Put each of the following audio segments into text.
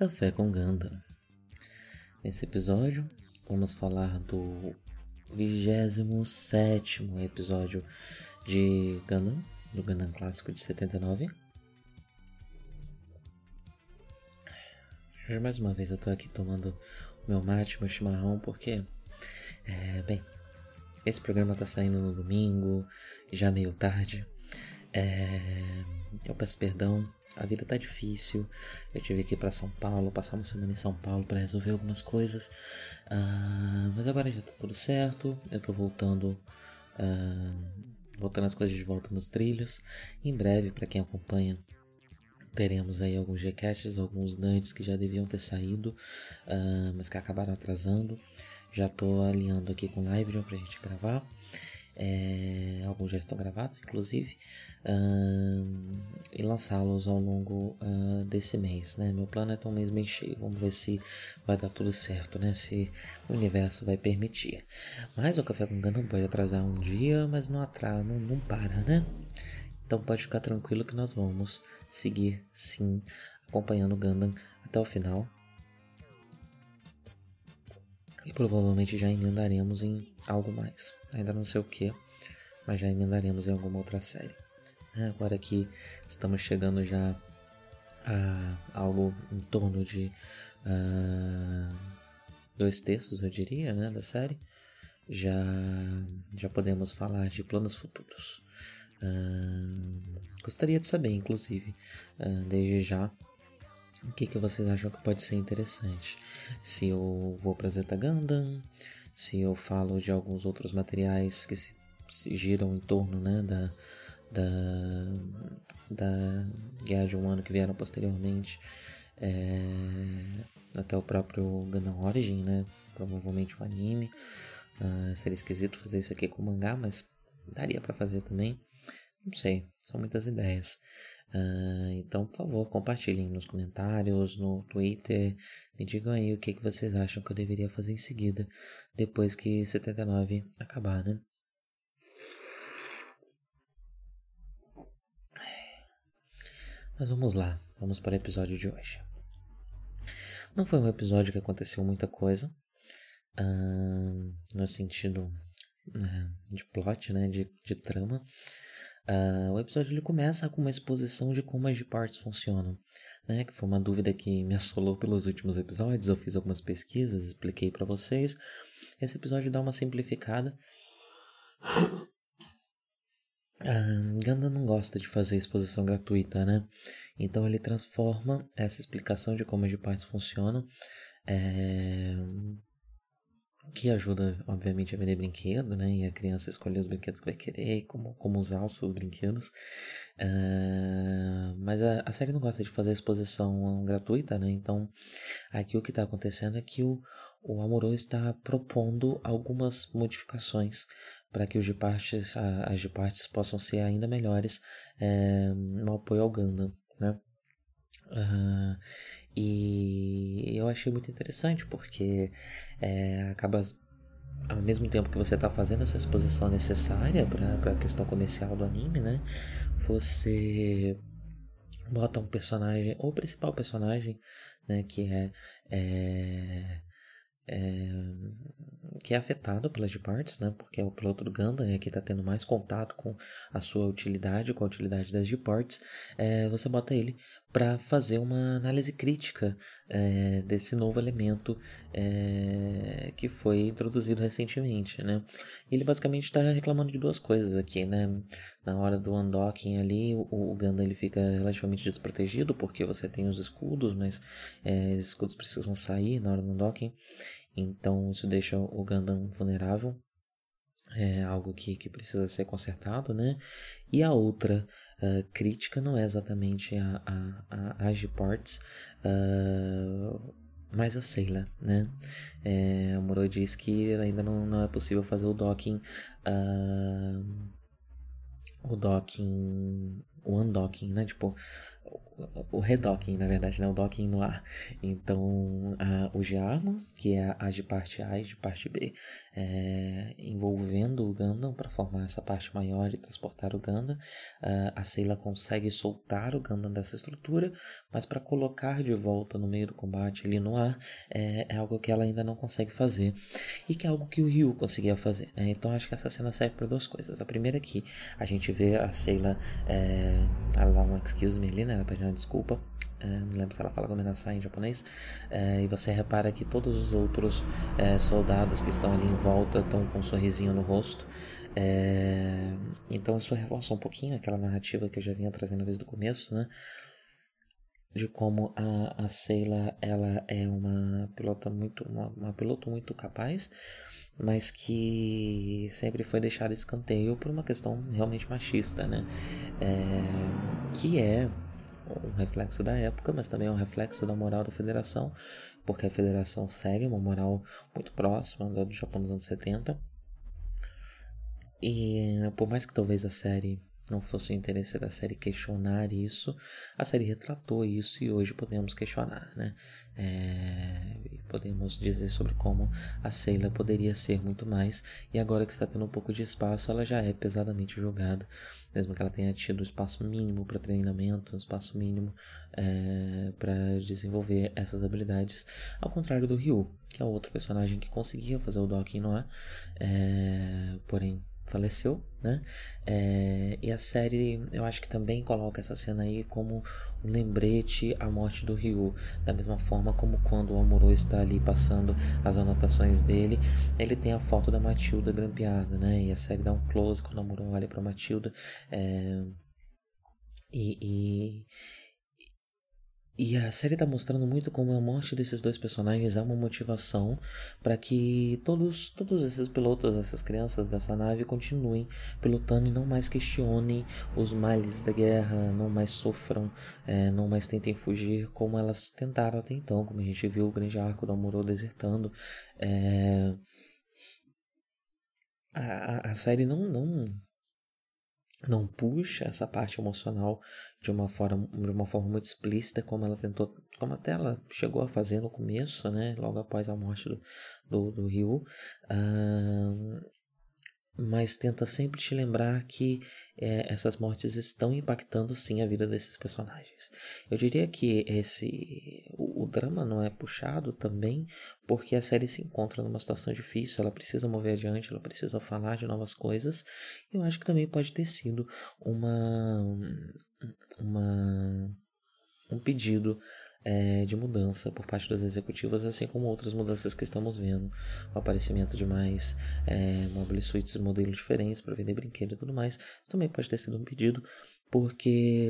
Café com Ganda. Nesse episódio, vamos falar do 27 episódio de Gundam, do Gundam clássico de 79. Hoje, mais uma vez, eu tô aqui tomando meu mate, meu chimarrão, porque, é, bem, esse programa tá saindo no domingo, já meio tarde. É, eu peço perdão, a vida tá difícil. Eu tive que ir para São Paulo, passar uma semana em São Paulo para resolver algumas coisas. Uh, mas agora já tá tudo certo. Eu tô voltando, uh, voltando as coisas de volta nos trilhos. Em breve, para quem acompanha, teremos aí alguns Gcasts, alguns nuggets que já deviam ter saído, uh, mas que acabaram atrasando. Já tô alinhando aqui com o Live pra gente gravar. É, alguns já estão gravados, inclusive, uh, e lançá-los ao longo uh, desse mês. Né? Meu plano é ter um mês bem cheio. Vamos ver se vai dar tudo certo, né? Se o universo vai permitir. Mas o Café com Gana pode atrasar um dia, mas não atrasa, não, não para, né? Então pode ficar tranquilo que nós vamos seguir sim acompanhando o Gundam até o final. E provavelmente já emendaremos em algo mais. Ainda não sei o que, mas já emendaremos em alguma outra série. É, agora que estamos chegando já a algo em torno de uh, dois terços, eu diria, né, da série, já, já podemos falar de planos futuros. Uh, gostaria de saber, inclusive, uh, desde já, o que, que vocês acham que pode ser interessante. Se eu vou para Zeta Gundam, se eu falo de alguns outros materiais que se, se giram em torno né, da, da, da Guerra de um Ano que vieram posteriormente, é, até o próprio Gundam Origin, né, provavelmente o um anime. Uh, seria esquisito fazer isso aqui com mangá, mas daria para fazer também. Não sei, são muitas ideias. Uh, então, por favor, compartilhem nos comentários, no Twitter. Me digam aí o que, que vocês acham que eu deveria fazer em seguida, depois que 79 acabar, né? Mas vamos lá, vamos para o episódio de hoje. Não foi um episódio que aconteceu muita coisa, uh, no sentido né, de plot, né, de, de trama. Uh, o episódio ele começa com uma exposição de como as G-Parts funcionam, né? Que foi uma dúvida que me assolou pelos últimos episódios. Eu fiz algumas pesquisas, expliquei para vocês. Esse episódio dá uma simplificada. Uh, Ganda não gosta de fazer exposição gratuita, né? Então ele transforma essa explicação de como as G-Parts funcionam é, que ajuda, obviamente, a vender brinquedo, né? E a criança escolher os brinquedos que vai querer e como, como usar os seus brinquedos. Uh, mas a, a, série não gosta de fazer exposição gratuita, né? Então, aqui o que está acontecendo é que o, o Amorô está propondo algumas modificações para que os G-Parts, as G-Parts possam ser ainda melhores é, no apoio ao Gundam, né? Uh, e eu achei muito interessante porque é, acaba ao mesmo tempo que você está fazendo essa exposição necessária para a questão comercial do anime, né? Você bota um personagem, ou o principal personagem, né? Que é, é é, que é afetado pelas G-Parts, né? Porque é o piloto do Gundam é que está tendo mais contato com a sua utilidade, com a utilidade das G-Parts. É, você bota ele para fazer uma análise crítica é, desse novo elemento é, que foi introduzido recentemente, né? Ele basicamente está reclamando de duas coisas aqui, né? Na hora do undocking ali, o, o Gundam ele fica relativamente desprotegido porque você tem os escudos, mas é, os escudos precisam sair na hora do undocking, então isso deixa o Gundam vulnerável é algo que, que precisa ser consertado, né? E a outra uh, crítica não é exatamente a, a, a Agiparts, uh, mas a Sailor, né? É, o Moro diz que ainda não, não é possível fazer o docking, uh, o docking, o undocking, né? Tipo, o redocking, na verdade, né? O docking no ar. Então, a, o Gearma, que é a de parte A e de parte B, é, envolvendo o Gundam para formar essa parte maior e transportar o Gundam. a Seila consegue soltar o Gundam dessa estrutura, mas para colocar de volta no meio do combate ali no ar é, é, algo que ela ainda não consegue fazer e que é algo que o Ryu conseguia fazer. Né? Então, acho que essa cena serve para duas coisas. A primeira é que a gente vê a Seila, é, ela um excuse me ali, né? Ela uma desculpa. É, não lembro se ela fala Gomenasai em japonês. É, e você repara que todos os outros é, soldados que estão ali em volta estão com um sorrisinho no rosto. Então isso reforça um pouquinho aquela narrativa que eu já vinha trazendo desde o começo, né? De como a, a Seila ela é uma pilota muito uma, uma piloto muito capaz, mas que sempre foi deixada escanteio por uma questão realmente machista, né? É, que é um reflexo da época, mas também é um reflexo da moral da federação, porque a federação segue uma moral muito próxima do Japão dos anos 70. E por mais que talvez a série não fosse o interesse da série questionar isso, a série retratou isso e hoje podemos questionar, né? É, podemos dizer sobre como a Seila poderia ser muito mais e agora que está tendo um pouco de espaço, ela já é pesadamente jogada, mesmo que ela tenha tido espaço mínimo para treinamento, espaço mínimo é, para desenvolver essas habilidades, ao contrário do Ryu, que é outro personagem que conseguia fazer o docking no ar, é, porém faleceu, né? É, e a série, eu acho que também coloca essa cena aí como um lembrete à morte do Ryu, da mesma forma como quando o Amuro está ali passando as anotações dele, ele tem a foto da Matilda grampeada, né? E a série dá um close quando o Amuro olha para Matilda, é, e, e e a série está mostrando muito como a morte desses dois personagens é uma motivação para que todos, todos esses pilotos, essas crianças dessa nave continuem pilotando e não mais questionem os males da guerra, não mais sofram, é, não mais tentem fugir como elas tentaram até então, como a gente viu o grande arco do Amorô desertando. É... A, a série não, não não puxa essa parte emocional de uma forma de uma forma muito explícita como ela tentou como até ela chegou a fazer no começo né logo após a morte do do, do Ryu mas tenta sempre te lembrar que é, essas mortes estão impactando sim a vida desses personagens. Eu diria que esse o, o, drama não é puxado também porque a série se encontra numa situação difícil, ela precisa mover adiante, ela precisa falar de novas coisas. Eu acho que também pode ter sido uma uma um pedido é, de mudança por parte das executivas, assim como outras mudanças que estamos vendo. O aparecimento de mais é, mobile suites, modelos diferentes para vender brinquedo e tudo mais. Também pode ter sido um pedido porque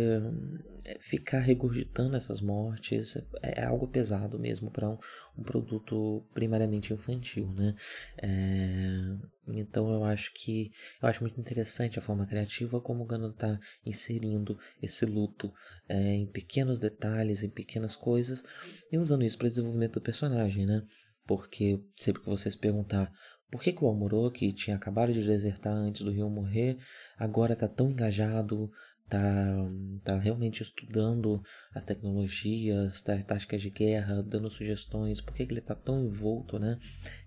eh, ficar regurgitando essas mortes é, é algo pesado mesmo para um, um, produto primariamente infantil, né? É, então eu acho que eu acho muito interessante a forma criativa como o Gano está inserindo esse luto é, em pequenos detalhes, em pequenas coisas e usando isso para desenvolvimento do personagem, né? Porque sempre que vocês perguntar por que, que o Amuro, que tinha acabado de desertar antes do Rio morrer, agora está tão engajado tá, tá realmente estudando as tecnologias, tá, táticas de guerra, dando sugestões, por que, que ele tá tão envolto né,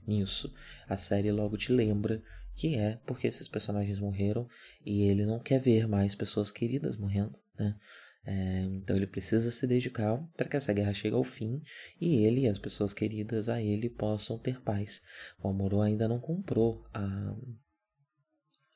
nisso? A série logo te lembra que é porque esses personagens morreram e ele não quer ver mais pessoas queridas morrendo, né? É, então ele precisa se dedicar para que essa guerra chegue ao fim e ele e as pessoas queridas a ele possam ter paz. O Amorô ainda não comprou a,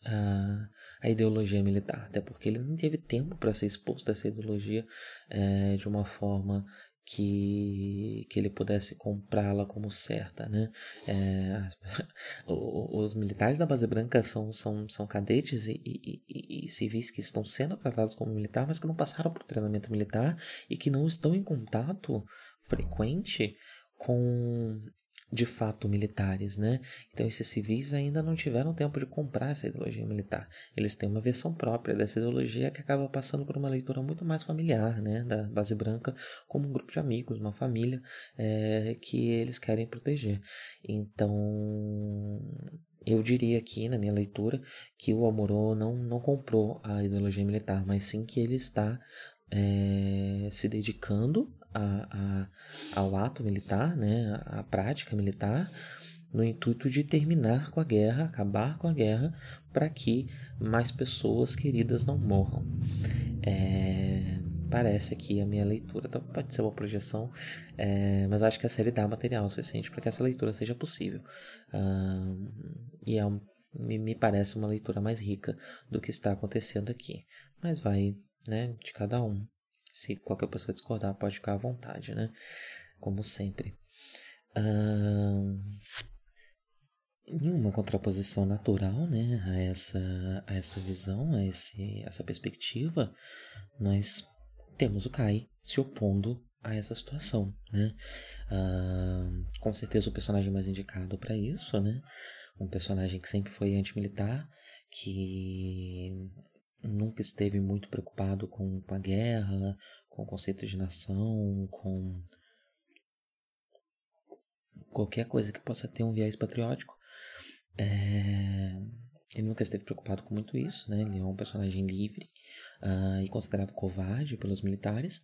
a, a ideologia militar, até porque ele não teve tempo para ser exposto a essa ideologia é, de uma forma que, que ele pudesse comprá-la como certa, né? É, os militares da base branca são, são, são cadetes e, e, e, e, civis que estão sendo tratados como militar, mas que não passaram por treinamento militar e que não estão em contato frequente com de fato militares, né? Então esses civis ainda não tiveram tempo de comprar essa ideologia militar. Eles têm uma versão própria dessa ideologia que acaba passando por uma leitura muito mais familiar, né? Da base branca como um grupo de amigos, uma família é, que eles querem proteger. Então eu diria aqui na minha leitura que o Amorô não, não comprou a ideologia militar, mas sim que ele está é, se dedicando a, a, ao ato militar, né, à prática militar, no intuito de terminar com a guerra, acabar com a guerra, para que mais pessoas queridas não morram. É, parece aqui a minha leitura, então pode ser uma projeção, é, mas acho que a série dá material suficiente para que essa leitura seja possível. e é um, me, me parece uma leitura mais rica do que está acontecendo aqui. Mas vai né, de cada um. Se qualquer pessoa discordar, pode ficar à vontade, né? Como sempre. em uma contraposição natural, né, a essa, a essa visão, a esse, essa perspectiva, nós temos o Kai se opondo a essa situação, né? com certeza o personagem mais indicado para isso, né? Um personagem que sempre foi antimilitar, que nunca esteve muito preocupado com, com a guerra, com o conceito de nação, com qualquer coisa que possa ter um viés patriótico. É... Ele nunca esteve preocupado com muito isso, né? Ele é um personagem livre uh, e considerado covarde pelos militares.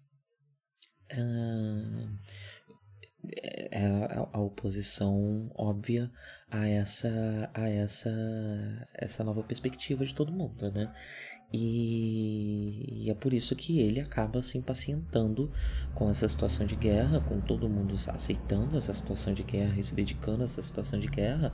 Uh, é a, a, oposição óbvia a essa a essa essa nova perspectiva de todo mundo, né? E, é por isso que ele acaba se impacientando com essa situação de guerra, com todo mundo aceitando essa situação de guerra e se dedicando a essa situação de guerra.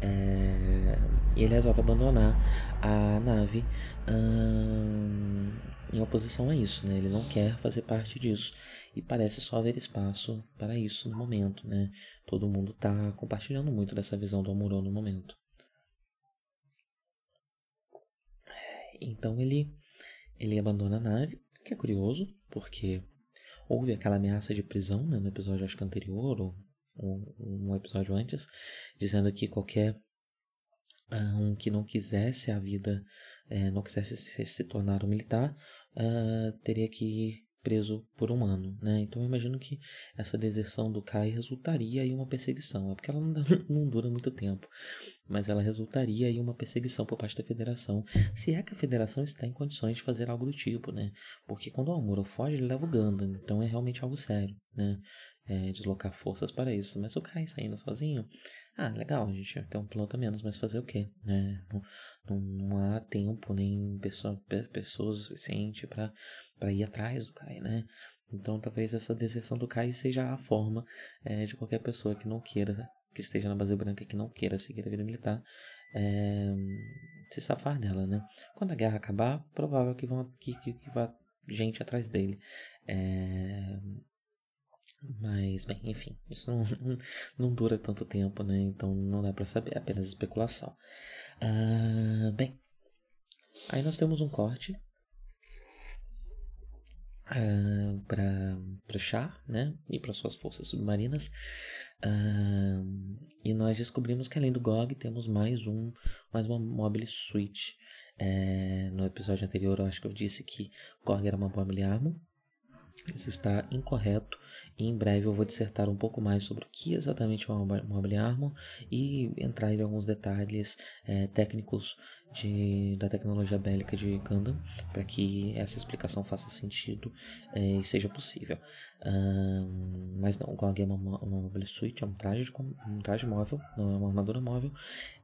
É, e ele resolve abandonar a nave hum, em oposição a isso, né? Ele não quer fazer parte disso e parece só haver espaço para isso no momento, né? Todo mundo está compartilhando muito dessa visão do Amorô no momento. Então ele, ele abandona a nave, que é curioso, porque houve aquela ameaça de prisão né, no episódio acho que anterior, ou, ou um episódio antes, dizendo que qualquer um que não quisesse a vida, é, não quisesse se, se tornar um militar, uh, teria que preso por um ano, né? Então eu imagino que essa deserção do Kai resultaria em uma perseguição, é porque ela não, não dura muito tempo, mas ela resultaria em uma perseguição por parte da federação, se é que a federação está em condições de fazer algo do tipo, né? Porque quando o Amuro foge, ele leva o Gundam, então é realmente algo sério, né? É, deslocar forças para isso, mas o Kai saindo sozinho, ah, legal, a gente tem um piloto a menos, mas fazer o quê? Né? Não, não, há tempo nem pessoa, pessoas suficiente para ir atrás do Kai, né? Então talvez essa deserção do Kai seja a forma é, de qualquer pessoa que não queira, que esteja na base branca, que não queira seguir a vida militar, é, se safar dela, né? Quando a guerra acabar, provável que, vão, que, que, que vá gente atrás dele. É, mas, bem, enfim, isso não, não, dura tanto tempo, né? Então não dá para saber, é apenas especulação. Uh, bem, aí nós temos um corte uh, para Char, né? E para suas forças submarinas. E nós descobrimos que além do GOG temos mais um, mais uma mobile switch. É, no episódio anterior eu acho que eu disse que GOG era uma mobile armor isso está incorreto e em breve eu vou dissertar um pouco mais sobre o que exatamente é uma Mobile Armor e entrar em alguns detalhes é, técnicos de, da tecnologia bélica de Gundam para que essa explicação faça sentido é, e seja possível. Um, mas não, o GOG é uma, uma Mobile Suit, é um traje, de, um traje móvel, não é uma armadura móvel.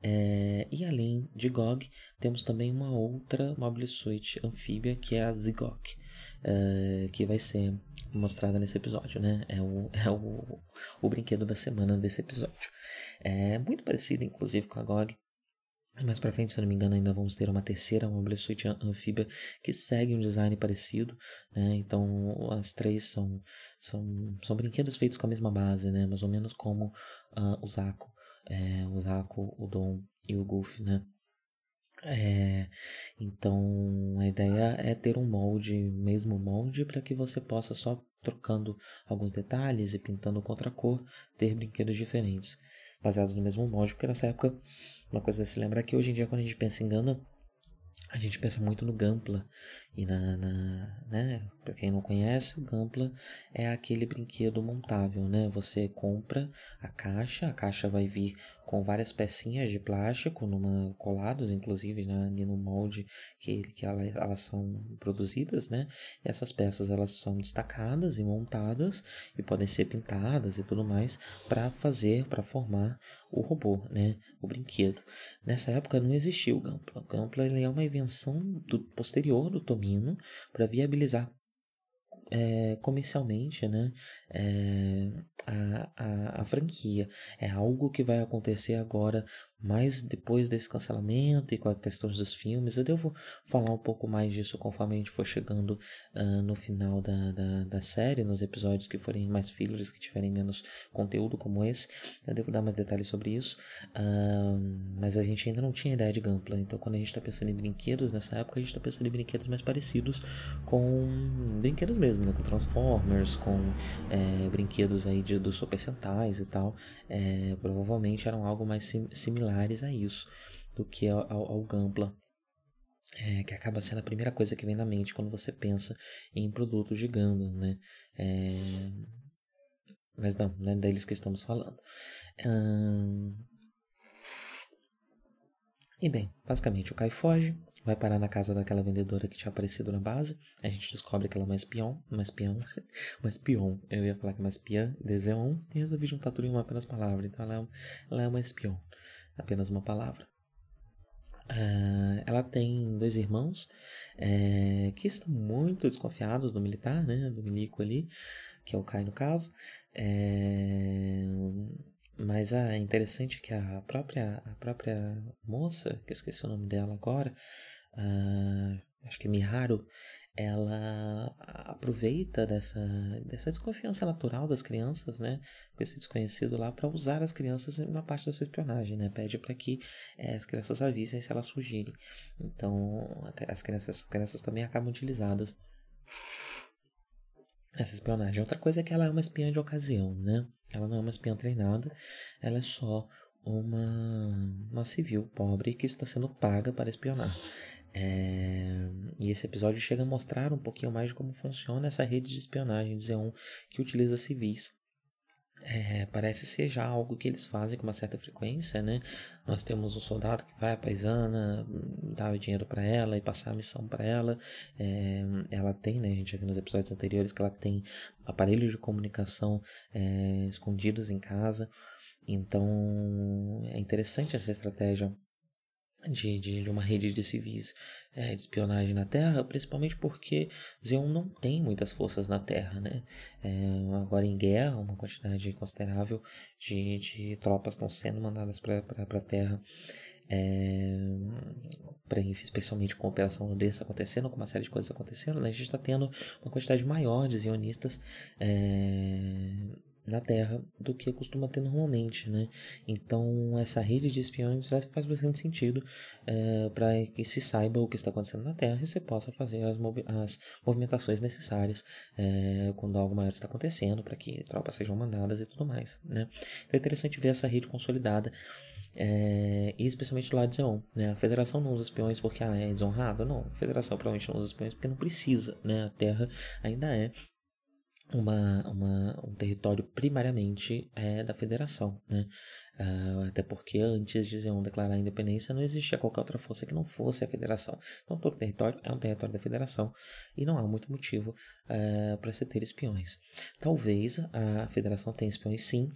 É, e além de GOG, temos também uma outra Mobile Suit anfíbia que é a Zigok uh, que vai ser mostrada nesse episódio, né? É o, é o, o brinquedo da semana desse episódio. É muito parecido, inclusive, com a GOG. Mais pra frente, se eu não me engano, ainda vamos ter uma terceira, uma Suit anfíbia que segue um design parecido, né? Então, as três são, são, são brinquedos feitos com a mesma base, né? Mais ou menos como uh, o Zaco, é, o Zaco, o Dom e o Goof, né? É, então a ideia é ter um molde, mesmo molde, para que você possa só trocando alguns detalhes e pintando com outra cor, ter brinquedos diferentes, baseados no mesmo molde, porque nessa época, uma coisa a se lembrar é que hoje em dia quando a gente pensa em Gundam, a gente pensa muito no Gampla e na, na né, para quem não conhece, o Gampla é aquele brinquedo montável, né? Você compra a caixa, a caixa vai vir com várias pecinhas de plástico, numa colados, inclusive né, no molde que, que elas, elas são produzidas, né? E essas peças elas são destacadas e montadas e podem ser pintadas e tudo mais para fazer, para formar o robô, né? O brinquedo. Nessa época não existia o Gampla. O Gampla ele é uma invenção do posterior do Tomino para viabilizar é, comercialmente né, é, a, a, a, franquia. É algo que vai acontecer agora mas depois desse cancelamento e com a questão dos filmes, eu devo falar um pouco mais disso conforme a gente for chegando uh, no final da, da, da, série, nos episódios que forem mais fillers, que tiverem menos conteúdo como esse. Eu devo dar mais detalhes sobre isso. Uh, mas a gente ainda não tinha ideia de Gunpla, então quando a gente está pensando em brinquedos nessa época, a gente está pensando em brinquedos mais parecidos com brinquedos mesmo, né? com Transformers, com é, brinquedos aí de, dos Super Sentais e tal. É, provavelmente eram algo mais sim, similar similares a isso do que ao, ao Gampla. É, que acaba sendo a primeira coisa que vem na mente quando você pensa em produtos de Gundam, né? É... Mas não, não é deles que estamos falando. Hum... E bem, basicamente o Kai foge, vai parar na casa daquela vendedora que tinha aparecido na base. A gente descobre que ela é uma espião, uma espião, uma espion. Eu ia falar que é uma espiã, Deseon, e resolvi juntar tudo em uma apenas palavra. Então ela é, ela é uma espião apenas uma palavra. Uh, ela tem dois irmãos é, que estão muito desconfiados do militar, né, do milico ali, que é o Kai no caso. É, mas ah, é interessante que a própria, a própria moça, que eu esqueci o nome dela agora, uh, acho que é Miharu, ela aproveita dessa, dessa desconfiança natural das crianças, né, com esse desconhecido lá, para usar as crianças na parte da sua espionagem, né, pede para que é, as crianças avisem se elas fugirem. Então, as crianças, as crianças também acabam utilizadas essa espionagem. Outra coisa é que ela é uma espiã de ocasião, né? Ela não é uma espiã treinada, ela é só uma, uma civil pobre que está sendo paga para espionar. É, e esse episódio chega a mostrar um pouquinho mais de como funciona essa rede de espionagem de Zeon que utiliza civis. É, parece ser já algo que eles fazem com uma certa frequência, né? Nós temos um soldado que vai à paisana, dá o dinheiro para ela e passar a missão para ela. É, ela tem, né? A gente já viu nos episódios anteriores que ela tem aparelhos de comunicação é, escondidos em casa. Então é interessante essa estratégia de, de, de, uma rede de civis é, de espionagem na Terra, principalmente porque Zeon não tem muitas forças na Terra, né? É, agora em guerra, uma quantidade considerável de, de tropas estão sendo mandadas para a Terra, é, pra, especialmente com a Operação Odessa acontecendo, com uma série de coisas acontecendo, né? A gente está tendo uma quantidade maior de zionistas é, na Terra do que costuma ter normalmente, né? Então essa rede de espiões faz, bastante sentido é, para que se saiba o que está acontecendo na Terra e você possa fazer as, movi as movimentações necessárias é, quando algo maior está acontecendo para que tropas sejam mandadas e tudo mais, né? Então é interessante ver essa rede consolidada é, e especialmente lado de Zeon, né? A Federação não usa espiões porque ah, é desonrado, não. A Federação provavelmente não usa espiões porque não precisa, né? A Terra ainda é uma, uma, um território primariamente é, da federação, né? Uh, até porque antes de Zeon declarar a independência não existia qualquer outra força que não fosse a federação. Então todo território é um território da federação e não há muito motivo uh, para se ter espiões. Talvez a federação tenha espiões sim,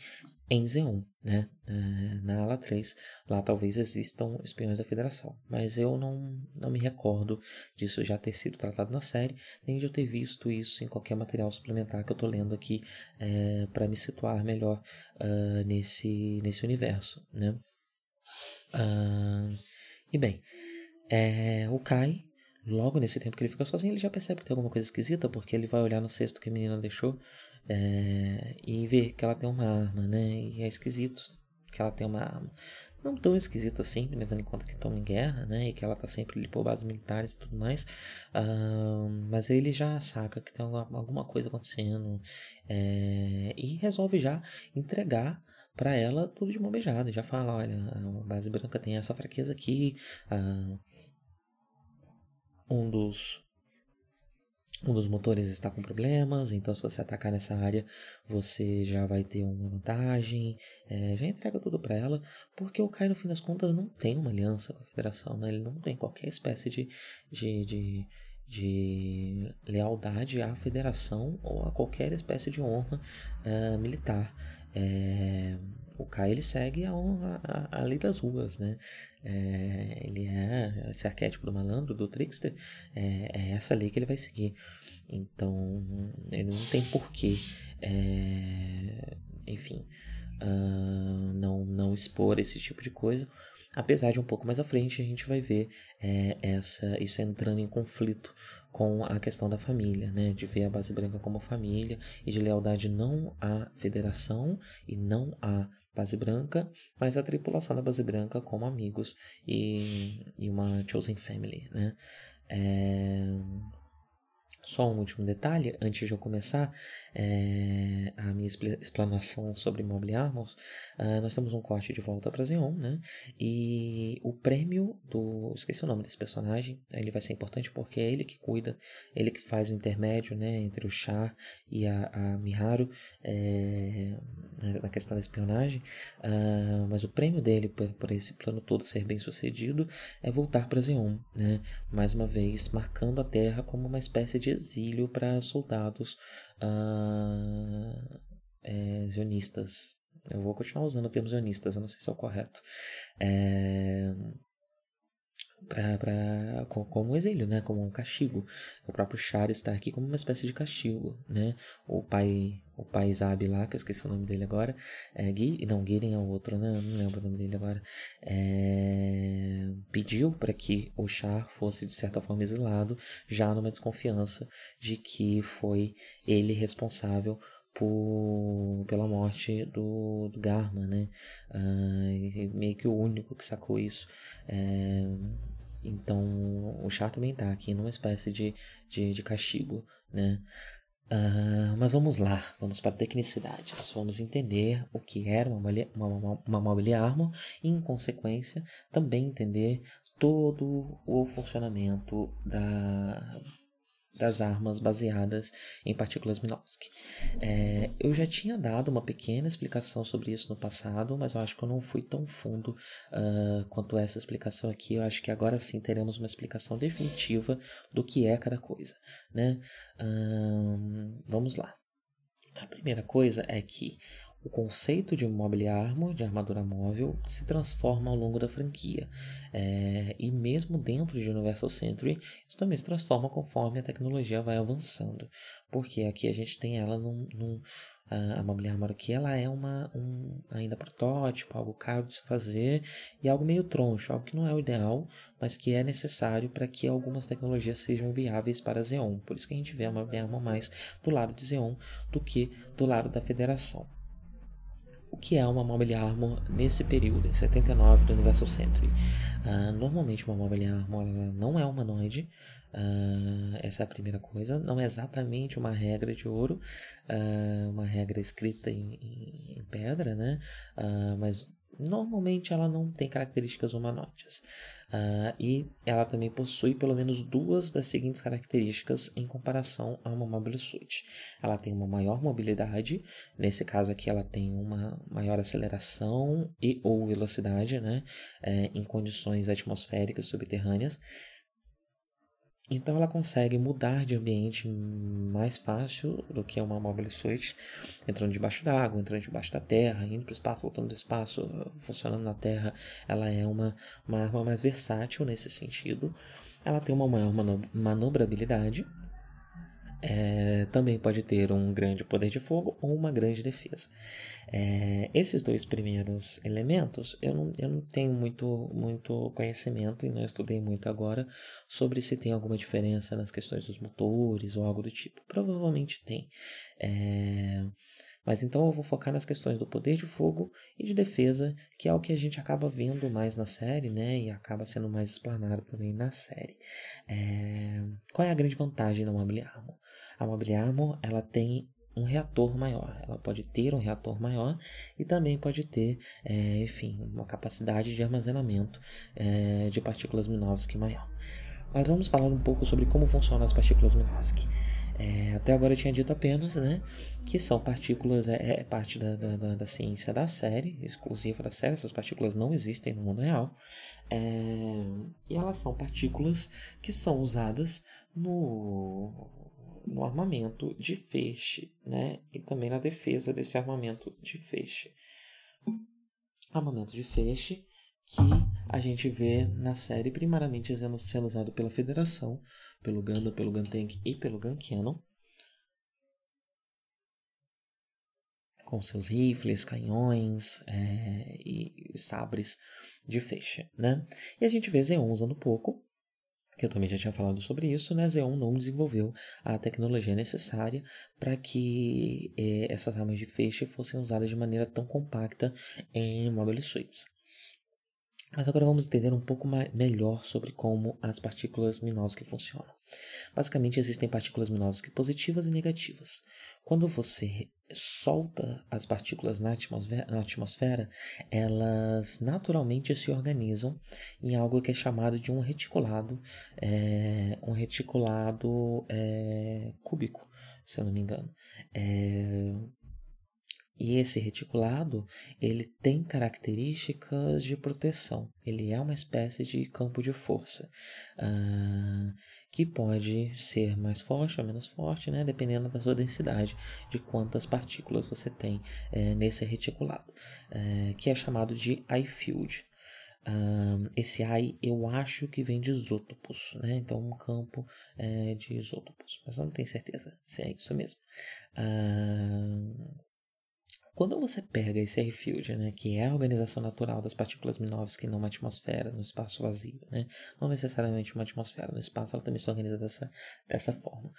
em Z1, né? É, na ala 3, lá talvez existam espiões da federação, mas eu não, não me recordo disso já ter sido tratado na série, nem de eu ter visto isso em qualquer material suplementar que eu estou lendo aqui é, para me situar melhor uh, nesse, nesse universo, né? Uh, E bem, é, o Kai, logo nesse tempo que ele fica sozinho, ele já percebe que tem alguma coisa esquisita, porque ele vai olhar no cesto que a menina deixou é, e vê que ela tem uma arma, né? E é esquisito que ela tem uma arma. Não tão esquisito assim, levando em conta que estão em guerra, né? E que ela tá sempre ali por bases militares e tudo mais. Uh, mas ele já saca que tem alguma coisa acontecendo é, e resolve já entregar para ela tudo de mão beijada. Já fala, olha, a base branca tem essa fraqueza aqui. Uh, um dos um dos motores está com problemas, então se você atacar nessa área, você já vai ter uma vantagem. É, já entrega tudo para ela, porque o Kai, no fim das contas, não tem uma aliança com a Federação, né? ele não tem qualquer espécie de, de, de, de lealdade à Federação ou a qualquer espécie de honra uh, militar. É, o Kai ele segue a, a, a, lei das ruas, né? É, ele é esse arquétipo do malandro, do trickster, é, é, essa lei que ele vai seguir. Então, ele não tem porquê, é, enfim, uh, não, não expor esse tipo de coisa. Apesar de um pouco mais à frente a gente vai ver é, essa, isso entrando em conflito com a questão da família, né? De ver a base branca como família e de lealdade não à federação e não à base branca, mas a tripulação da base branca como amigos e, e uma chosen family, né? É... Só um último detalhe, antes de eu começar é, a minha explanação sobre Mobile Armors, uh, nós temos um corte de volta para Zeon, né? E o prêmio do... esqueci o nome desse personagem, ele vai ser importante porque é ele que cuida, ele que faz o intermédio, né? Entre o Char e a, a Miharu é, na questão da espionagem, uh, mas o prêmio dele por, por, esse plano todo ser bem sucedido é voltar para Zeon, né? Mais uma vez, marcando a Terra como uma espécie de exílio para soldados uh, é, zionistas. Eu vou continuar usando o termo zionistas, eu não sei se é o correto. É, pra, pra, como exílio, né? Como um castigo. O próprio Char está aqui como uma espécie de castigo, né? O pai, o pai Zab lá, que eu esqueci o nome dele agora, é, Gui, não, Giren é o outro, né? Não lembro o nome dele agora. É, pediu para que o Char fosse de certa forma exilado, já numa desconfiança de que foi ele responsável por, pela morte do, do Garma, né? Uh, meio que o único que sacou isso. É, então o Char também está aqui numa espécie de, de, de castigo, né? Uh, mas vamos lá, vamos para tecnicidades. Vamos entender o que era uma, uma, uma, uma mobile armor e, em consequência, também entender todo o funcionamento da, das armas baseadas em partículas Minovsky. É, eu já tinha dado uma pequena explicação sobre isso no passado, mas eu acho que eu não fui tão fundo uh, quanto essa explicação aqui. Eu acho que agora sim teremos uma explicação definitiva do que é cada coisa. Né? Uh, vamos lá. A primeira coisa é que o conceito de mobile armor, de armadura móvel, se transforma ao longo da franquia. É, e mesmo dentro de Universal Century, isso também se transforma conforme a tecnologia vai avançando. Porque aqui a gente tem ela num. num a mobile armor aqui ela é uma um, ainda protótipo, algo caro de se fazer e algo meio troncho, algo que não é o ideal, mas que é necessário para que algumas tecnologias sejam viáveis para Xeon. Por isso que a gente vê a mobile armor mais do lado de Xeon do que do lado da Federação o que é uma Mobile Armor nesse período, em 79 do Universal Century. Uh, normalmente uma Mobile Armor não é humanoide, uh, essa é a primeira coisa, não é exatamente uma regra de ouro, uh, uma regra escrita em, em, em pedra, né? mas normalmente ela não tem características humanoides. Uh, e ela também possui pelo menos duas das seguintes características em comparação a uma Mobile Suit. Ela tem uma maior mobilidade, nesse caso aqui ela tem uma maior aceleração e ou velocidade né, é, em condições atmosféricas subterrâneas. Então ela consegue mudar de ambiente mais fácil do que uma mobile suit, entrando debaixo da água, entrando debaixo da terra, indo para o espaço, voltando do espaço, funcionando na terra. Ela é uma, uma arma mais versátil nesse sentido. Ela tem uma maior manobrabilidade é, também pode ter um grande poder de fogo ou uma grande defesa. É, esses dois primeiros elementos eu não, eu não tenho muito, muito conhecimento e não estudei muito agora sobre se tem alguma diferença nas questões dos motores ou algo do tipo. Provavelmente tem. É, mas então eu vou focar nas questões do poder de fogo e de defesa, que é o que a gente acaba vendo mais na série, né? E acaba sendo mais explanado também na série. É... Qual é a grande vantagem da Mobile Armor? A Mobile Armor, ela tem um reator maior. Ela pode ter um reator maior e também pode ter, é, enfim, uma capacidade de armazenamento é, de partículas Minovsky maior. Mas vamos falar um pouco sobre como funcionam as partículas Minovsky. É, até agora eu tinha dito apenas né, que são partículas, é, é parte da, da, da, ciência da série, exclusiva da série, essas partículas não existem no mundo real. É, e elas são partículas que são usadas no, no armamento de feixe, né? E também na defesa desse armamento de feixe. Armamento de feixe que a gente vê na série primariamente sendo, usado pela Federação, pelo Ganda, pelo Gantank e pelo Cannon, com seus rifles, canhões é, e sabres de feixe, né? E a gente vê Zeon usando pouco, que eu também já tinha falado sobre isso, né? Xeon não desenvolveu a tecnologia necessária para que é, essas armas de feixe fossem usadas de maneira tão compacta em mobile suites. Mas agora vamos entender um pouco mais, melhor sobre como as partículas Minovsky funcionam. Basicamente, existem partículas Minovsky positivas e negativas. Quando você solta as partículas na atmosfera, na atmosfera, elas naturalmente se organizam em algo que é chamado de um reticulado, é, um reticulado é, cúbico, se eu não me engano. É, e esse reticulado, ele tem características de proteção. Ele é uma espécie de campo de força, uh, que pode ser mais forte ou menos forte, né, dependendo da sua densidade, de quantas partículas você tem é, nesse reticulado, é, que é chamado de I-field. Uh, esse I eu acho que vem de isótopos, né? Então um campo é, de isótopos, mas eu não tenho certeza se é isso mesmo. Uh, quando você pega esse airfield, né, que é a organização natural das partículas Minovsky numa atmosfera, no espaço vazio, né, não necessariamente uma atmosfera, no espaço ela também se organiza dessa, dessa forma.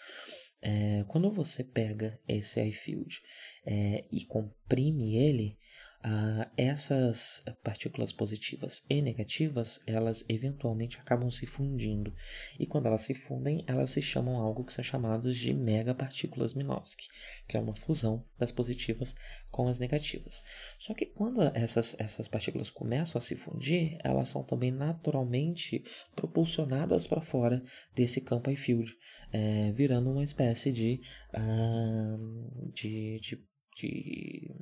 É, quando você pega esse airfield é, e comprime ele, ah, essas partículas positivas e negativas, elas eventualmente acabam se fundindo. E quando elas se fundem, elas se chamam algo que são chamados de megapartículas Minovsky, que é uma fusão das positivas com as negativas. Só que quando essas, essas partículas começam a se fundir, elas são também naturalmente propulsionadas para fora desse campo I-field, é, virando uma espécie de, uh, de, de, de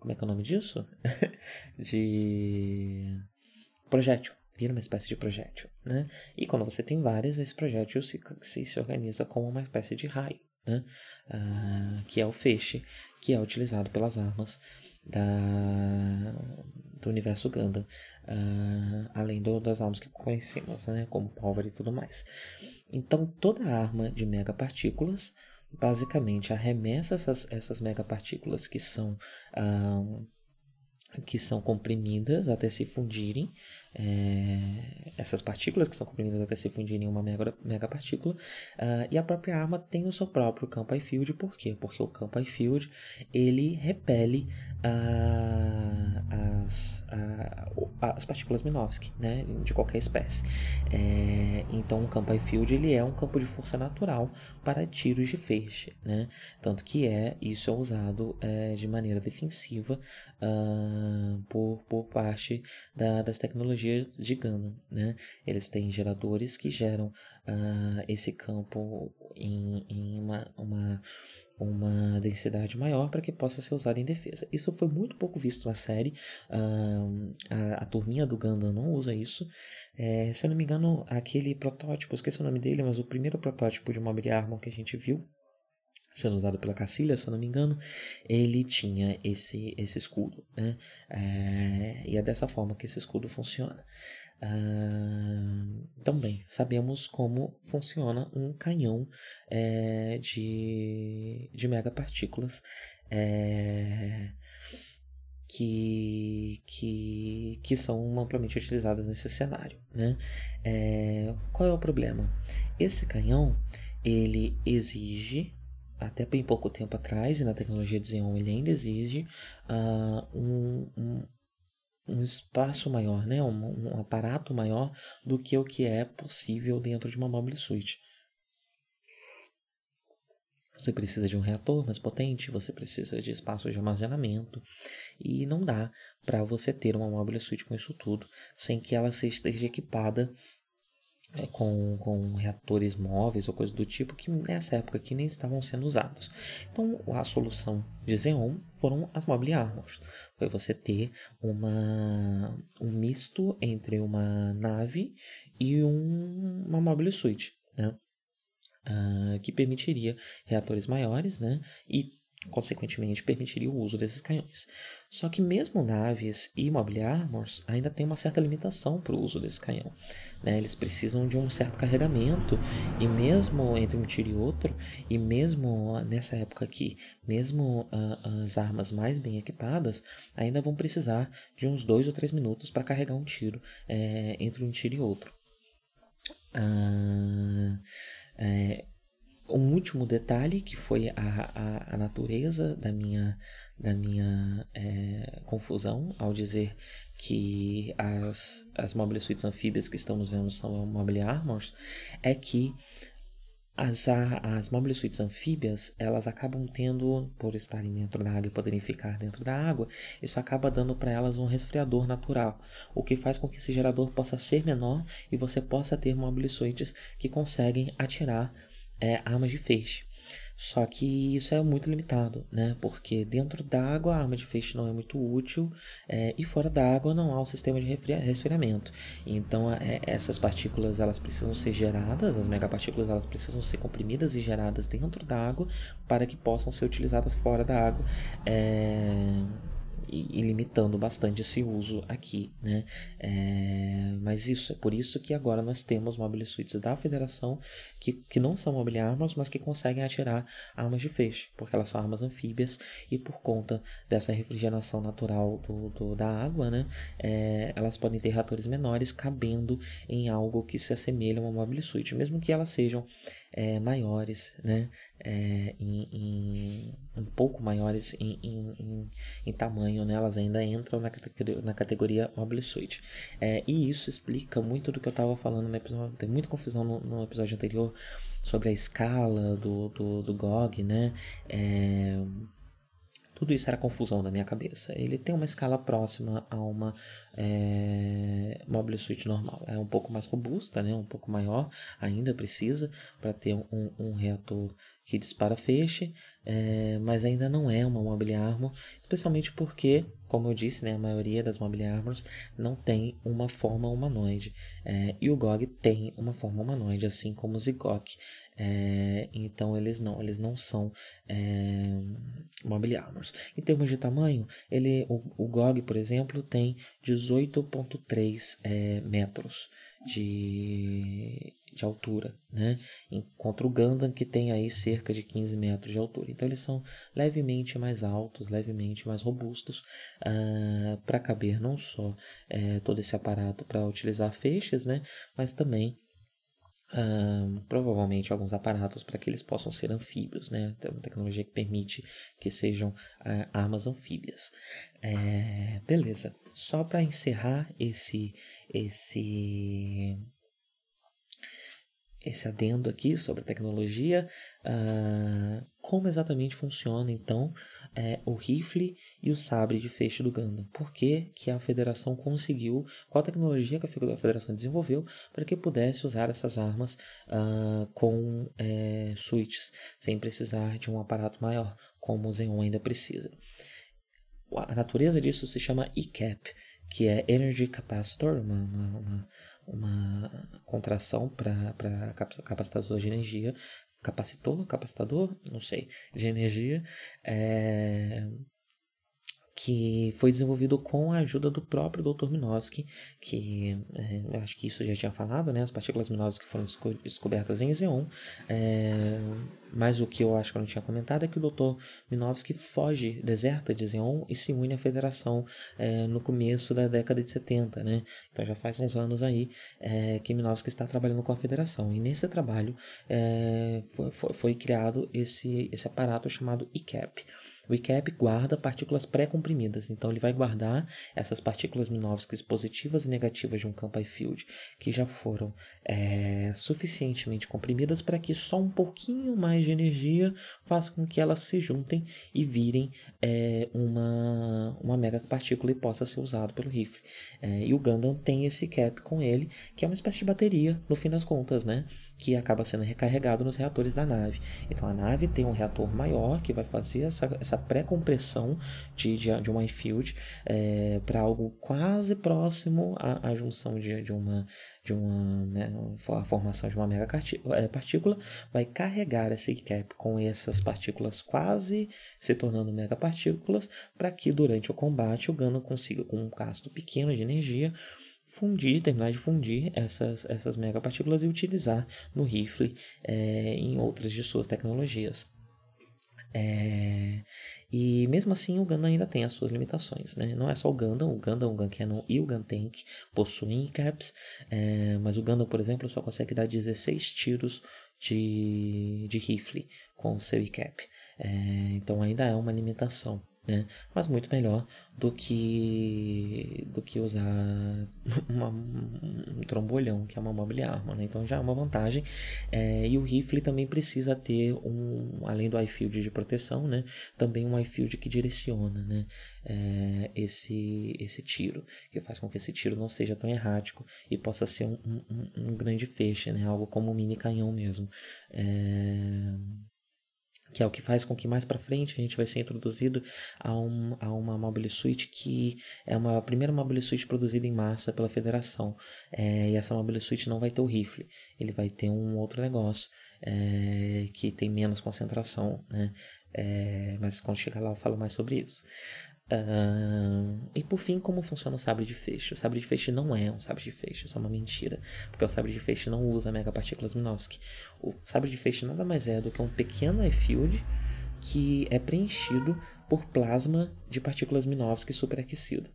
como é que é o nome disso? de projétil. Vira uma espécie de projétil, né? E quando você tem várias, esse projétil se, se, se organiza como uma espécie de raio, né? Ah, que é o feixe, que é utilizado pelas armas da, do universo Gundam, ah, além do, das armas que conhecemos, né? Como pólvora e tudo mais. Então, toda arma de megapartículas basicamente arremessa essas, essas megapartículas que são, ah, que são comprimidas até se fundirem é, essas partículas que são comprimidas até se fundirem em uma mega, megapartícula uh, e a própria arma tem o seu próprio campo I-field por quê? porque o campo I-field ele repele uh, as, uh, as partículas Minovsky né? de qualquer espécie é, então o campo I-field ele é um campo de força natural para tiros de feixe né? tanto que é isso é usado é, de maneira defensiva por, por parte da, das tecnologias de Gundam, né? Eles têm geradores que geram uh, esse campo em, em uma, uma, uma densidade maior para que possa ser usado em defesa. Isso foi muito pouco visto na série. Uh, a, a, turminha do Gundam não usa isso. É, se eu não me engano, aquele protótipo, esqueci o nome dele, mas o primeiro protótipo de Mobile Armor que a gente viu sendo usado pela Cacilha, se não me engano, ele tinha esse, esse escudo, né? É, e é dessa forma que esse escudo funciona. Uh, bem, sabemos como funciona um canhão é, de, de megapartículas é, que, que, que são amplamente utilizadas nesse cenário. Né? É, qual é o problema? Esse canhão ele exige até bem pouco tempo atrás, e na tecnologia de Xeon ele ainda exige uh, um, um, um, espaço maior, né? Um, um, aparato maior do que o que é possível dentro de uma mobile suite. Você precisa de um reator mais potente, você precisa de espaço de armazenamento e não dá para você ter uma mobile suite com isso tudo sem que ela esteja equipada é, com, com reatores móveis ou coisa do tipo que nessa época aqui nem estavam sendo usados. Então a solução de Xeon foram as mobile armors. Foi você ter uma, um misto entre uma nave e um, uma mobile suite. Né? uh, que permitiria reatores maiores né, e, consequentemente, permitiria o uso desses canhões. Só que mesmo naves e mobile armors ainda tem uma certa limitação para o uso desse canhão. Né? Eles precisam de um certo carregamento e mesmo entre um tiro e outro, e mesmo nessa época aqui, mesmo uh, as armas mais bem equipadas, ainda vão precisar de uns dois ou três minutos para carregar um tiro é, entre um tiro e outro. Uh, um último detalhe que foi a, a, a natureza da minha, da minha é, confusão ao dizer que as, as mobile suites anfíbias que estamos vendo são mobile armors é que as, as mobile suites anfíbias, elas acabam tendo, por estarem dentro da água e poderem ficar dentro da água, isso acaba dando para elas um resfriador natural, o que faz com que esse gerador possa ser menor e você possa ter mobile suites que conseguem atirar é, armas de feixe. Só que isso é muito limitado, né? Porque dentro da água a arma de feixe não é muito útil é, e fora da água não há o sistema de resfriamento. Então é, essas partículas elas precisam ser geradas, as megapartículas elas precisam ser comprimidas e geradas dentro da água para que possam ser utilizadas fora da água. É e, limitando bastante esse uso aqui, né? É, mas isso é por isso que agora nós temos mobile suites da Federação que, que não são mobile armas, mas que conseguem atirar armas de feixe, porque elas são armas anfíbias e por conta dessa refrigeração natural do, do da água, né? É, elas podem ter reatores menores cabendo em algo que se assemelha a uma mobile suite, mesmo que elas sejam é, maiores, né? É, em, em, um pouco maiores em, em, em, tamanho, né? elas ainda entram na categoria, na categoria. É, e isso explica muito do que eu estava falando no episódio. Tem muita confusão no, no, episódio anterior sobre a escala do, do, do GOG, né? É, tudo isso era confusão na minha cabeça. Ele tem uma escala próxima a uma é, Mobile Suite normal. É um pouco mais robusta, né? um pouco maior, ainda precisa para ter um, um reator que dispara feixe, é, mas ainda não é uma Mobile Armor, especialmente porque, como eu disse, né, a maioria das Mobile Armors não tem uma forma humanoide. É, e o GOG tem uma forma humanoide, assim como o Zigok. É, então eles não, eles não são é, mobile armors. Em termos de tamanho, ele, o, o GOG, por exemplo, tem 18,3 é, metros de, de altura, né? Enquanto o Gundam que tem aí cerca de 15 metros de altura. Então eles são levemente mais altos, levemente mais robustos uh, ah, para caber não só uh, todo esse aparato para utilizar feixes, né? Mas também provavelmente alguns aparatos para que eles possam ser anfíbios, né? Tem uma tecnologia que permite que sejam uh, armas anfíbias. É, beleza. Só para encerrar esse esse esse adendo aqui sobre tecnologia, uh, como exatamente funciona então é, o rifle e o sabre de feixe do Gundam. Por que, que a federação conseguiu, qual tecnologia que a federação desenvolveu para que pudesse usar essas armas uh, com é, switches, sem precisar de um aparato maior, como o Xeon ainda precisa. A natureza disso se chama ECAP, que é Energy Capacitor, uma, uma, uma, uma contração para capacitador de energia, capacitor, capacitador, não sei, de energia, é, que foi desenvolvido com a ajuda do próprio Dr. Minovsky, que é, acho que isso já tinha falado, né? As partículas Minovsky foram desco descobertas em Xeon, é, mas o que eu acho que eu não tinha comentado é que o Dr. Minovsky foge, deserta de Xeon e se une à Federação é, no começo da década de 70, né? Então já faz uns anos aí é, que Minovsky está trabalhando com a Federação. E nesse trabalho é, foi, foi, foi, criado esse, esse aparato chamado ICAP. O ICAP guarda partículas pré-comprimidas, então ele vai guardar essas partículas Minovskis positivas e negativas de um campo I-field que já foram é, suficientemente comprimidas para que só um pouquinho mais de energia faça com que elas se juntem e virem é, uma, uma mega partícula e possa ser usado pelo rifle. É, e o Gundam tem esse cap com ele, que é uma espécie de bateria, no fim das contas, né? Que acaba sendo recarregado nos reatores da nave. Então a nave tem um reator maior que vai fazer essa, essa pré-compressão de, de, de um iField é, para algo quase próximo à, à junção de, de uma de uma né, a formação de uma mega é, partícula vai carregar esse cap com essas partículas quase se tornando megapartículas para que durante o combate o Gano consiga com um gasto pequeno de energia fundir, terminar de fundir essas, essas megapartículas e utilizar no rifle é, em outras de suas tecnologias. É, e mesmo assim o Gundam ainda tem as suas limitações, né? Não é só o Gundam, o Gundam, o Gun Cannon e o Gun Tank possuem caps, é, mas o Gundam, por exemplo, só consegue dar 16 tiros de, de rifle com o seu cap. É, então ainda é uma limitação né? Mas muito melhor do que do que usar uma, um trombolhão, que é uma mobile arma, né? Então já é uma vantagem. É, e o rifle também precisa ter um, além do iField de proteção, né? Também um iField que direciona, né? É, esse esse tiro, que faz com que esse tiro não seja tão errático e possa ser um, um, um grande feixe, né? Algo como um mini canhão mesmo. É que é o que faz com que mais para frente a gente vai ser introduzido a, um, a uma mobile suite que é uma a primeira mobile suite produzida em massa pela federação. É, e essa mobile suite não vai ter o rifle ele vai ter um outro negócio é, que tem menos concentração né? É, mas quando chegar lá eu falo mais sobre isso E por fim, como funciona o sabre de feixe? O sabre de feixe não é um sabre de feixe, isso é uma mentira, porque o sabre de feixe não usa megapartículas Minovsky. O sabre de feixe nada mais é do que um pequeno E-field que é preenchido por plasma de partículas Minovsky superaquecido.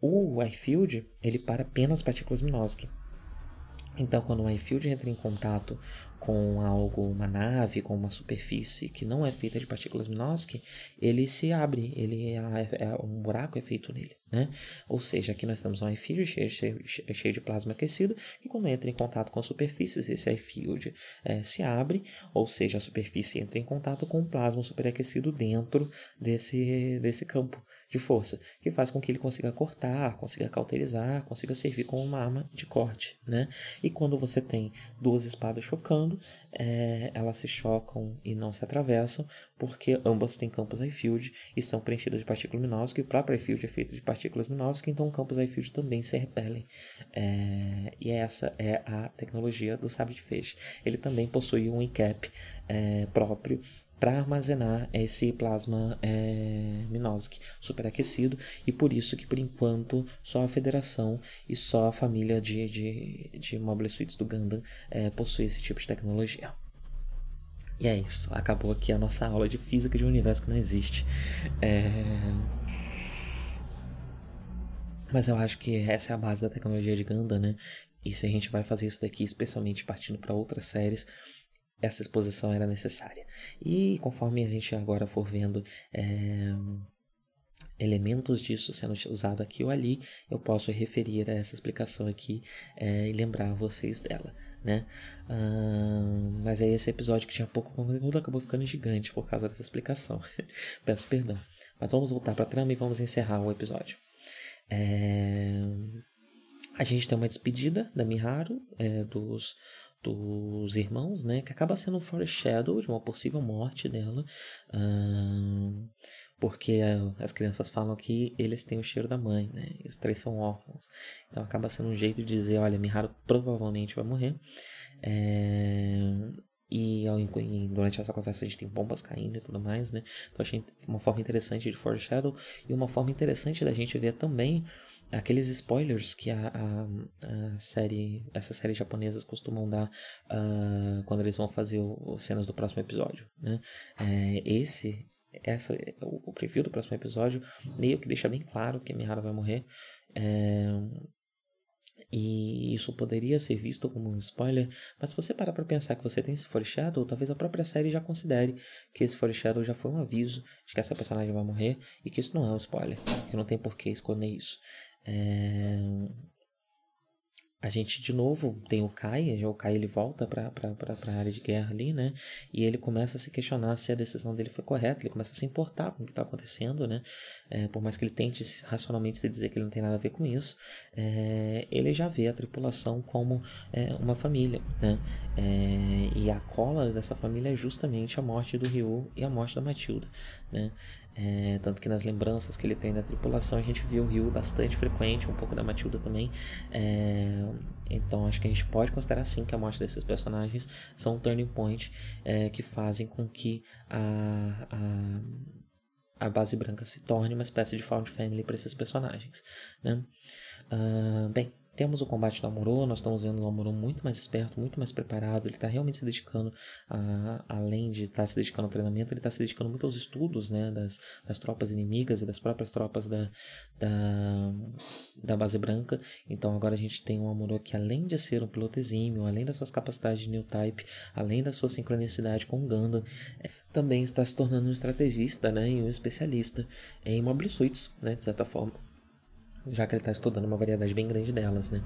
O I-field ele para apenas partículas Minovsky. Então, quando o I-field entra em contato com algo, uma nave, com uma superfície que não é feita de partículas Minovsky, ele se abre, ele é, é, um buraco é feito nele, né? Ou seja, aqui nós temos um iField cheio, cheio, cheio de plasma aquecido, e quando entra em contato com superfícies, esse iField é, se abre, ou seja, a superfície entra em contato com o plasma superaquecido dentro desse, desse campo de força, que faz com que ele consiga cortar, consiga cauterizar, consiga servir como uma arma de corte, né? E quando você tem duas espadas chocando, é, elas se chocam e não se atravessam, porque ambas têm campos I-field e são preenchidas de partículas Minovsky, o próprio I-field é feito de partículas Minovsky, então campos I-field também se repelem. É, e essa é a tecnologia do de feixe. Ele também possui um ICAP é, próprio para armazenar esse plasma é, Minovsky superaquecido e por isso que por enquanto só a federação e só a família de, de, de mobile suites do Gundam é, possui esse tipo de tecnologia. E é isso, acabou aqui a nossa aula de física de um universo que não existe. É... Mas eu acho que essa é a base da tecnologia de Gundam, né? E se a gente vai fazer isso daqui, especialmente partindo para outras séries, essa exposição era necessária. E conforme a gente agora for vendo é, elementos disso sendo usado aqui ou ali, eu posso referir a essa explicação aqui é, e lembrar vocês dela. Né? Mas aí esse episódio que tinha pouco conteúdo acabou ficando gigante por causa dessa explicação. Peço perdão. Mas vamos voltar para a trama e vamos encerrar o episódio. É... A gente tem uma despedida da Miharu, é, dos, dos irmãos, né? Que acaba sendo um foreshadow de uma possível morte dela. Uh, porque as crianças falam que eles têm o cheiro da mãe, né? E os três são órfãos. Então acaba sendo um jeito de dizer, olha, Miharu provavelmente vai morrer. É... E durante essa conversa a gente tem bombas caindo e tudo mais, né? Então achei uma forma interessante de foreshadow e uma forma interessante da gente ver também aqueles spoilers que a, a, a série, essas séries japonesas costumam dar uh, quando eles vão fazer o, cenas do próximo episódio, né? É, esse essa, o, preview do próximo episódio meio que deixa bem claro que a Mihara vai morrer. É, e isso poderia ser visto como um spoiler, mas se você parar para pensar que você tem esse foreshadow, talvez a própria série já considere que esse foreshadow já foi um aviso de que essa personagem vai morrer e que isso não é um spoiler, que não tem por que esconder isso. É a gente de novo tem o Kai, o Kai ele volta para a área de guerra ali, né? E ele começa a se questionar se a decisão dele foi correta, ele começa a se importar com o que está acontecendo, né? É, por mais que ele tente racionalmente se dizer que ele não tem nada a ver com isso, é, ele já vê a tripulação como é, uma família, né? É, e a cola dessa família é justamente a morte do Ryu e a morte da Matilda, né? É, tanto que nas lembranças que ele tem da tripulação a gente viu o Ryu bastante frequente, um pouco da Matilda também. É, então acho que a gente pode considerar sim que a morte desses personagens são um turning point é, que fazem com que a, a, a, base branca se torne uma espécie de found family para esses personagens. Né? Uh, bem, temos o combate do Amorô, nós estamos vendo o Amorô muito mais esperto, muito mais preparado. Ele está realmente se dedicando, a, além de estar tá se dedicando ao treinamento, ele está se dedicando muito aos estudos né, das, das tropas inimigas e das próprias tropas da, da, da base branca. Então agora a gente tem um Amorô que, além de ser um piloto exímio, além das suas capacidades de new type, além da sua sincronicidade com o Gundam, é, também está se tornando um estrategista né, e um especialista em mobile suits, né, de certa forma já que ele está estudando uma variedade bem grande delas, né?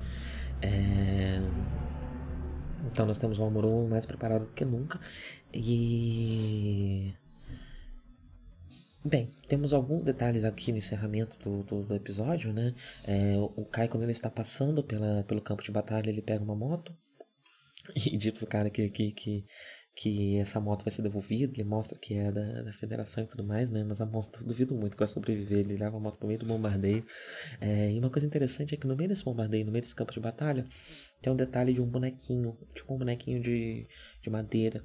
É... Então nós temos o Amuro mais preparado do que nunca. E. Bem, temos alguns detalhes aqui no encerramento do, do, do episódio, né? É, o Kai, quando ele está passando pela, pelo campo de batalha, ele pega uma moto. E diz o cara que, que, que que essa moto vai ser devolvida, ele mostra que é da, da federação e tudo mais, né? Mas a moto, duvido muito que vai sobreviver, ele leva a moto pro meio do bombardeio. É, e uma coisa interessante é que no meio desse bombardeio, no meio desse campo de batalha, tem um detalhe de um bonequinho, tipo um bonequinho de, de madeira.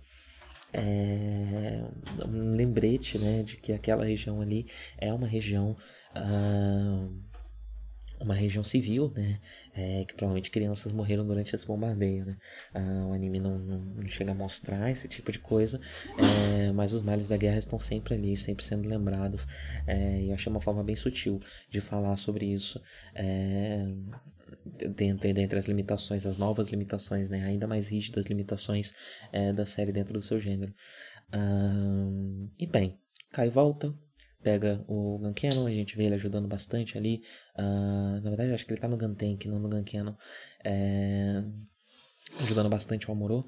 É, um lembrete, né, de que aquela região ali é uma região... Uh, uma região civil, né? É, que provavelmente crianças morreram durante esse bombardeio, né? Ah, o anime não, não, não, chega a mostrar esse tipo de coisa, é, mas os males da guerra estão sempre ali, sempre sendo lembrados. É, e eu achei uma forma bem sutil de falar sobre isso. É, dentre, dentre as limitações, as novas limitações, né? Ainda mais rígidas limitações é, da série dentro do seu gênero. E bem, cai e volta, pega o Gun a gente vê ele ajudando bastante ali. Uh, na verdade, acho que ele tá no Gun Tank, não no Gun É, ajudando bastante o Amuro.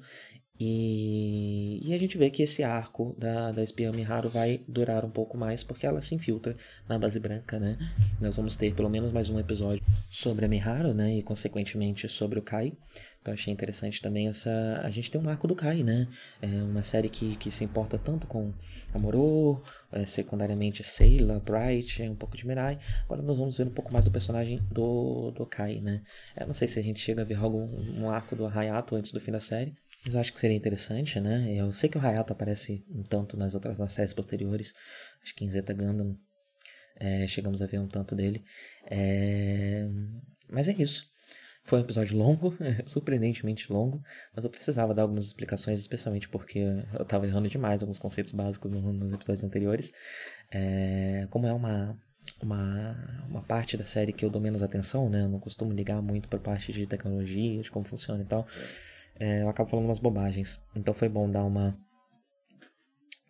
E, e, a gente vê que esse arco da, da espiã Miharu vai durar um pouco mais porque ela se infiltra na base branca, né? Nós vamos ter pelo menos mais um episódio sobre a Miharu, né? E consequentemente sobre o Kai. Então achei interessante também essa. A gente tem um arco do Kai, né? É uma série que, que se importa tanto com Amorô, é, secundariamente Sailor, Bright, é um pouco de Mirai. Agora nós vamos ver um pouco mais do personagem do, do Kai, né? Eu não sei se a gente chega a ver algum um arco do Hayato antes do fim da série. Mas eu acho que seria interessante, né? Eu sei que o Hayato aparece um tanto nas outras nas séries posteriores. Acho que em Zeta Gundam é, chegamos a ver um tanto dele. É... Mas é isso. Foi um episódio longo, surpreendentemente longo, mas eu precisava dar algumas explicações, especialmente porque eu estava errando demais alguns conceitos básicos nos episódios anteriores. É, como é uma, uma, uma parte da série que eu dou menos atenção, né? Eu não costumo ligar muito para parte de tecnologia, de como funciona e tal eu acabo falando umas bobagens. Então foi bom dar uma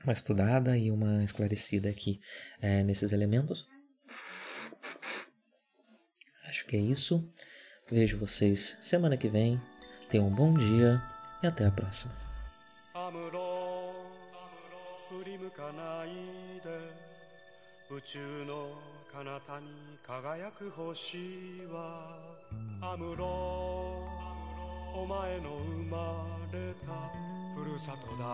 uma estudada e uma esclarecida aqui é, nesses elementos. Acho que é isso. Vejo vocês semana que vem. Tenham um bom dia e até a próxima. 宇宙の彼方に輝く星はアムロ お前の生まれたふるさとだ。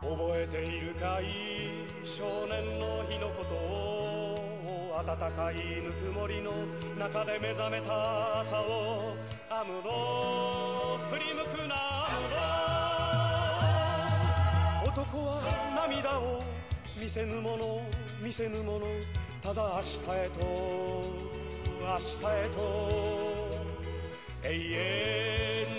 覚えているかい少年の日のことを暖かいぬくもりの中で目覚めた朝をアムロ振り向くな男は涙を見せぬもの見せぬもの。ただ明日へと明日へと永遠